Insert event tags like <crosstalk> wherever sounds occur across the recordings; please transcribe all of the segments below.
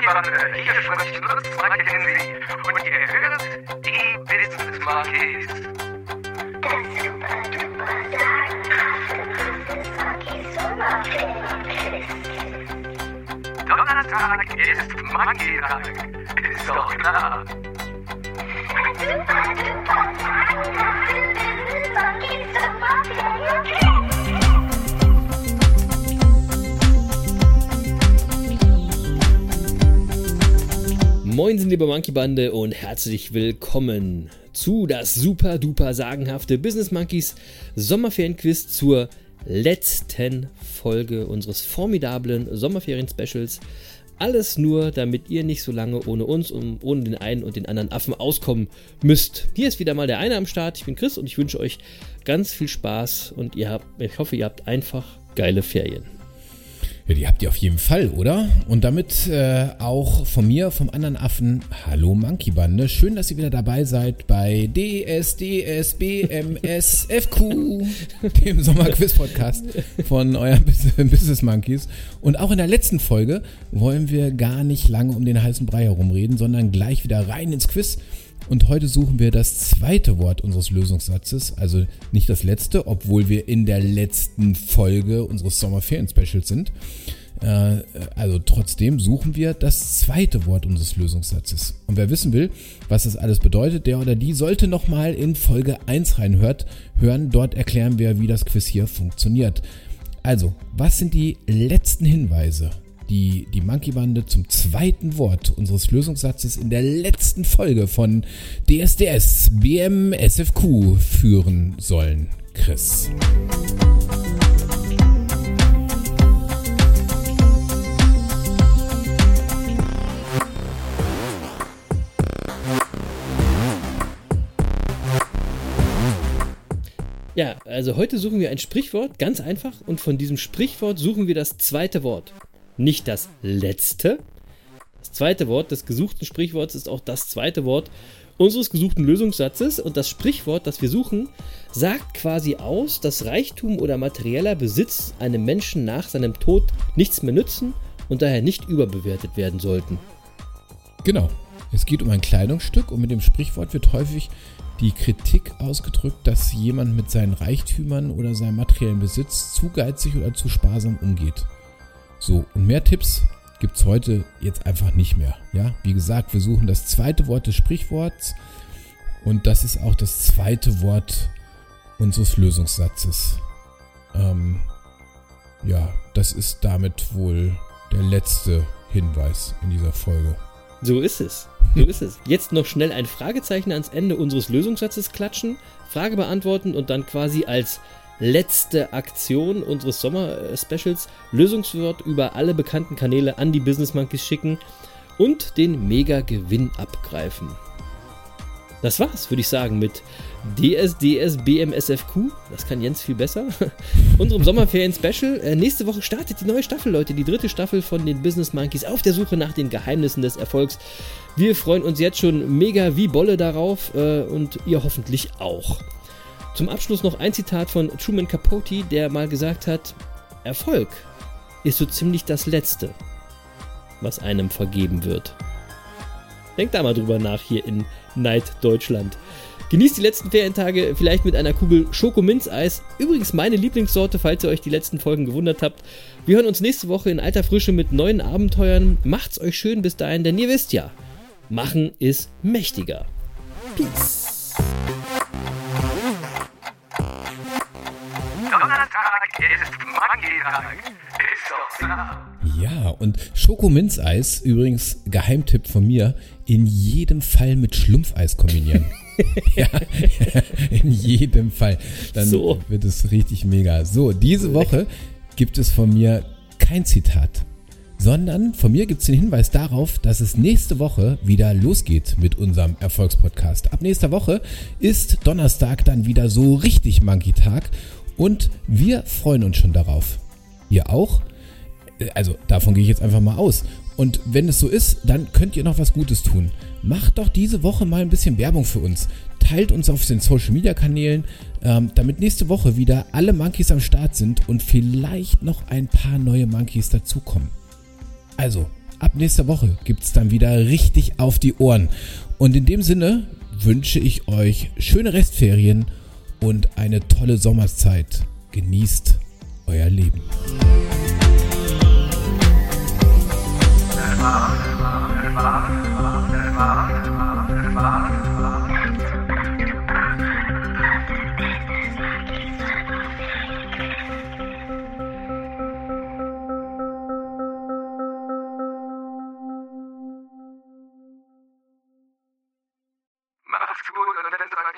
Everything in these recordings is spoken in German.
Monkey-Bande, hier spricht Lutz Mackenzie und ihr hört die Business Monkeys. Das super duper sagenhafte. Donnerstag ist Monkey-Tag, ist doch klar. Super duper sagenhafte Business Monkeys Moinsen, liebe Monkey Bande und herzlich willkommen zu das super duper sagenhafte Business Monkeys Sommerferienquiz zur letzten Folge unseres formidablen Sommerferien-Specials. Alles nur, damit ihr nicht so lange ohne uns und ohne den einen und den anderen Affen auskommen müsst. Hier ist wieder mal der eine am Start. Ich bin Chris und ich wünsche euch ganz viel Spaß und ihr habt, ich hoffe, ihr habt einfach geile Ferien. Ja, die habt ihr auf jeden Fall, oder? Und damit äh, auch von mir, vom anderen Affen, hallo Monkey Bande. Schön, dass ihr wieder dabei seid bei DSDS BMS <laughs> FQ, dem Sommerquiz-Podcast von euren Bus- <laughs> Business Monkeys. Und auch in der letzten Folge wollen wir gar nicht lange um den heißen Brei herumreden, sondern gleich wieder rein ins Quiz. Und heute suchen wir das zweite Wort unseres Lösungssatzes, also nicht das letzte, obwohl wir in der letzten Folge unseres Sommerferien-Specials sind. Äh, also trotzdem suchen wir das zweite Wort unseres Lösungssatzes. Und wer wissen will, was das alles bedeutet, der oder die sollte nochmal in Folge 1 reinhört, hören. Dort erklären wir, wie das Quiz hier funktioniert. Also, was sind die letzten Hinweise, die die Monkey-Bande zum zweiten Wort unseres Lösungssatzes in der letzten Folge von DSDS BMSFQ führen sollen? Chris. Ja, also heute suchen wir ein Sprichwort, ganz einfach, und von diesem Sprichwort suchen wir das zweite Wort. Nicht das letzte. Das zweite Wort des gesuchten Sprichworts ist auch das zweite Wort unseres gesuchten Lösungssatzes und das Sprichwort, das wir suchen, sagt quasi aus, dass Reichtum oder materieller Besitz einem Menschen nach seinem Tod nichts mehr nützen und daher nicht überbewertet werden sollten. Genau. Es geht um ein Kleidungsstück und mit dem Sprichwort wird häufig die Kritik ausgedrückt, dass jemand mit seinen Reichtümern oder seinem materiellen Besitz zu geizig oder zu sparsam umgeht. So, und mehr Tipps gibt's heute jetzt einfach nicht mehr. Ja, wie gesagt, wir suchen das zweite Wort des Sprichworts und das ist auch das zweite Wort unseres Lösungssatzes. Ähm, ja, das ist damit wohl der letzte Hinweis in dieser Folge. So ist es. So ist es. Jetzt noch schnell ein Fragezeichen ans Ende unseres Lösungssatzes klatschen, Frage beantworten und dann quasi als letzte Aktion unseres Sommer-Specials Lösungswort über alle bekannten Kanäle an die Business Monkeys schicken und den Mega-Gewinn abgreifen. Das war's, würde ich sagen, mit DSDS BMSFQ. Das kann Jens viel besser. <laughs> Unserem Sommerferien-Special. Äh, nächste Woche startet die neue Staffel, Leute. Die dritte Staffel von den Business Monkeys auf der Suche nach den Geheimnissen des Erfolgs. Wir freuen uns jetzt schon mega wie Bolle darauf äh, und ihr hoffentlich auch. Zum Abschluss noch ein Zitat von Truman Capote, der mal gesagt hat: Erfolg ist so ziemlich das Letzte, was einem vergeben wird. Denkt da mal drüber nach hier in Neid Deutschland. Genießt die letzten Ferientage vielleicht mit einer Kugel Schokominzeis. Übrigens meine Lieblingssorte, falls ihr euch die letzten Folgen gewundert habt. Wir hören uns nächste Woche in alter Frische mit neuen Abenteuern. Macht's euch schön bis dahin, denn ihr wisst ja, machen ist mächtiger. Peace. Ja, und Schokominzeis, übrigens Geheimtipp von mir, in jedem Fall mit Schlumpfeis kombinieren. <laughs> ja, in jedem Fall. Dann So. wird es richtig mega. So, diese Woche gibt es von mir kein Zitat, sondern von mir gibt es den Hinweis darauf, dass es nächste Woche wieder losgeht mit unserem Erfolgspodcast. Ab nächster Woche ist Donnerstag dann wieder so richtig Monkey-Tag und wir freuen uns schon darauf. Ihr auch? also davon gehe ich jetzt einfach mal aus. Und wenn es so ist, dann könnt ihr noch was Gutes tun. Macht doch diese Woche mal ein bisschen Werbung für uns. Teilt uns auf den Social Media Kanälen, ähm, damit nächste Woche wieder alle Monkeys am Start sind und vielleicht noch ein paar neue Monkeys dazukommen. Also, ab nächster Woche gibt's dann wieder richtig auf die Ohren. Und in dem Sinne wünsche ich euch schöne Restferien und eine tolle Sommerzeit. Genießt euer Leben.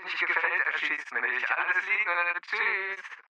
Nicht gefällt, erschießt mich. Alles Liebe. Tschüss.